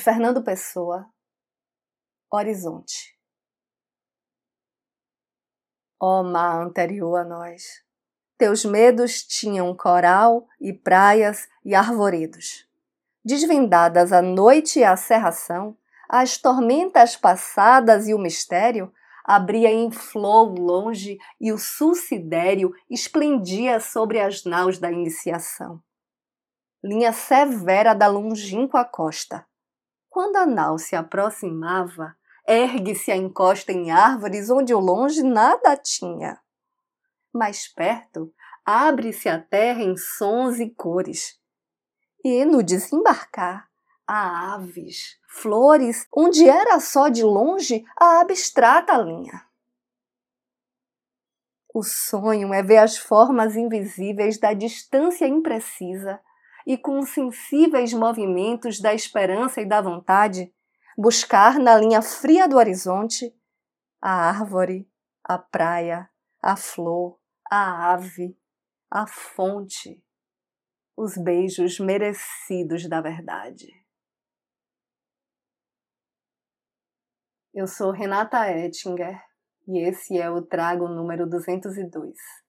Fernando Pessoa, Horizonte. Ó oh, mar anterior a nós, teus medos tinham coral e praias e arvoredos. Desvendadas a noite e a serração, as tormentas passadas e o mistério, abria em flor longe e o sulcidério esplendia sobre as naus da iniciação. Linha severa da longínqua costa. Quando a nau se aproximava, ergue-se a encosta em árvores onde o longe nada tinha. Mais perto, abre-se a terra em sons e cores. E no desembarcar, há aves, flores, onde era só de longe a abstrata linha. O sonho é ver as formas invisíveis da distância imprecisa e com sensíveis movimentos da esperança e da vontade, buscar na linha fria do horizonte a árvore, a praia, a flor, a ave, a fonte, os beijos merecidos da verdade. Eu sou Renata Ettinger e esse é o Trago número 202.